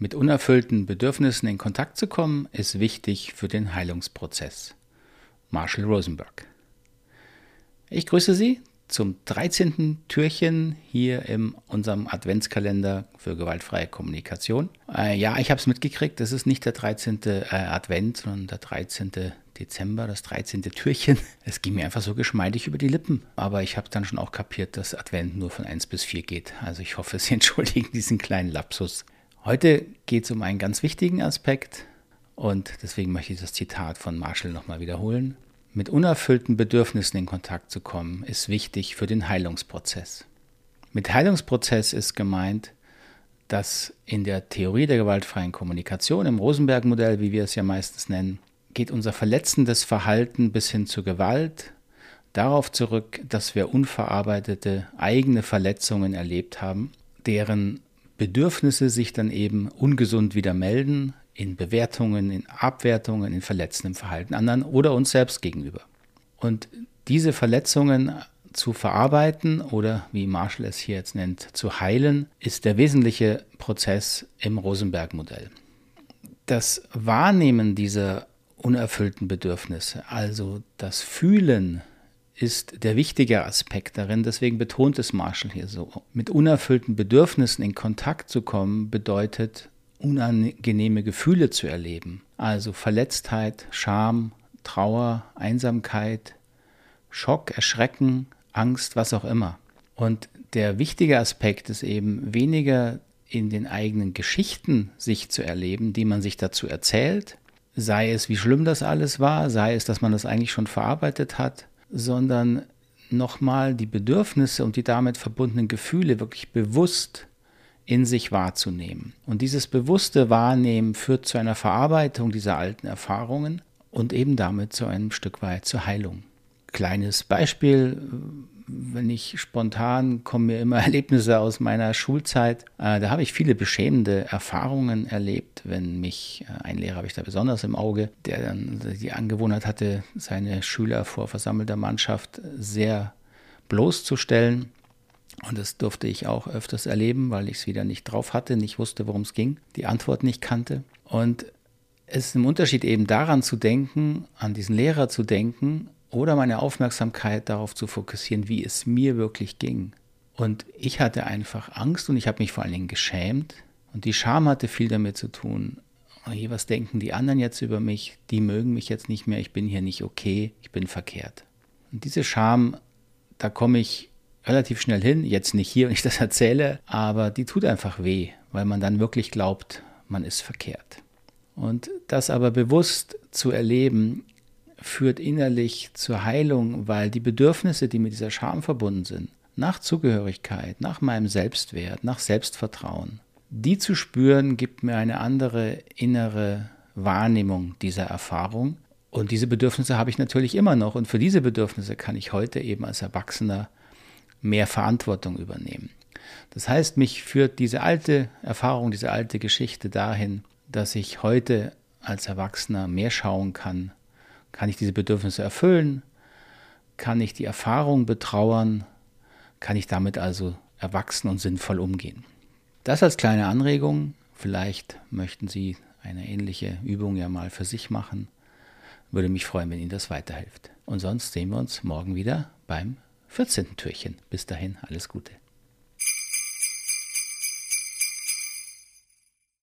Mit unerfüllten Bedürfnissen in Kontakt zu kommen, ist wichtig für den Heilungsprozess. Marshall Rosenberg. Ich grüße Sie zum 13. Türchen hier in unserem Adventskalender für gewaltfreie Kommunikation. Äh, ja, ich habe es mitgekriegt, das ist nicht der 13. Äh, Advent, sondern der 13. Dezember, das 13. Türchen. Es ging mir einfach so geschmeidig über die Lippen. Aber ich habe dann schon auch kapiert, dass Advent nur von 1 bis 4 geht. Also ich hoffe, Sie entschuldigen diesen kleinen Lapsus. Heute geht es um einen ganz wichtigen Aspekt und deswegen möchte ich das Zitat von Marshall nochmal wiederholen. Mit unerfüllten Bedürfnissen in Kontakt zu kommen, ist wichtig für den Heilungsprozess. Mit Heilungsprozess ist gemeint, dass in der Theorie der gewaltfreien Kommunikation, im Rosenberg-Modell, wie wir es ja meistens nennen, geht unser verletzendes Verhalten bis hin zur Gewalt darauf zurück, dass wir unverarbeitete eigene Verletzungen erlebt haben, deren Bedürfnisse sich dann eben ungesund wieder melden, in Bewertungen, in Abwertungen, in verletzendem Verhalten anderen oder uns selbst gegenüber. Und diese Verletzungen zu verarbeiten oder wie Marshall es hier jetzt nennt, zu heilen, ist der wesentliche Prozess im Rosenberg-Modell. Das Wahrnehmen dieser unerfüllten Bedürfnisse, also das Fühlen ist der wichtige Aspekt darin. Deswegen betont es Marshall hier so. Mit unerfüllten Bedürfnissen in Kontakt zu kommen, bedeutet unangenehme Gefühle zu erleben. Also Verletztheit, Scham, Trauer, Einsamkeit, Schock, Erschrecken, Angst, was auch immer. Und der wichtige Aspekt ist eben weniger in den eigenen Geschichten sich zu erleben, die man sich dazu erzählt, sei es, wie schlimm das alles war, sei es, dass man das eigentlich schon verarbeitet hat, sondern nochmal die Bedürfnisse und die damit verbundenen Gefühle wirklich bewusst in sich wahrzunehmen. Und dieses bewusste Wahrnehmen führt zu einer Verarbeitung dieser alten Erfahrungen und eben damit zu einem Stück weit zur Heilung. Kleines Beispiel, wenn ich spontan kommen mir immer Erlebnisse aus meiner Schulzeit. Äh, da habe ich viele beschämende Erfahrungen erlebt, wenn mich äh, ein Lehrer habe ich da besonders im Auge, der dann die Angewohnheit hatte, seine Schüler vor versammelter Mannschaft sehr bloßzustellen. Und das durfte ich auch öfters erleben, weil ich es wieder nicht drauf hatte, nicht wusste, worum es ging, die Antwort nicht kannte. Und es ist ein Unterschied eben daran zu denken, an diesen Lehrer zu denken oder meine Aufmerksamkeit darauf zu fokussieren, wie es mir wirklich ging. Und ich hatte einfach Angst und ich habe mich vor allen Dingen geschämt. Und die Scham hatte viel damit zu tun. Oje, was denken die anderen jetzt über mich? Die mögen mich jetzt nicht mehr, ich bin hier nicht okay, ich bin verkehrt. Und diese Scham, da komme ich relativ schnell hin, jetzt nicht hier, wenn ich das erzähle, aber die tut einfach weh, weil man dann wirklich glaubt, man ist verkehrt. Und das aber bewusst zu erleben, führt innerlich zur Heilung, weil die Bedürfnisse, die mit dieser Scham verbunden sind, nach Zugehörigkeit, nach meinem Selbstwert, nach Selbstvertrauen, die zu spüren, gibt mir eine andere innere Wahrnehmung dieser Erfahrung. Und diese Bedürfnisse habe ich natürlich immer noch. Und für diese Bedürfnisse kann ich heute eben als Erwachsener mehr Verantwortung übernehmen. Das heißt, mich führt diese alte Erfahrung, diese alte Geschichte dahin, dass ich heute als Erwachsener mehr schauen kann, kann ich diese Bedürfnisse erfüllen? Kann ich die Erfahrung betrauern? Kann ich damit also erwachsen und sinnvoll umgehen? Das als kleine Anregung. Vielleicht möchten Sie eine ähnliche Übung ja mal für sich machen. Würde mich freuen, wenn Ihnen das weiterhilft. Und sonst sehen wir uns morgen wieder beim 14. Türchen. Bis dahin, alles Gute.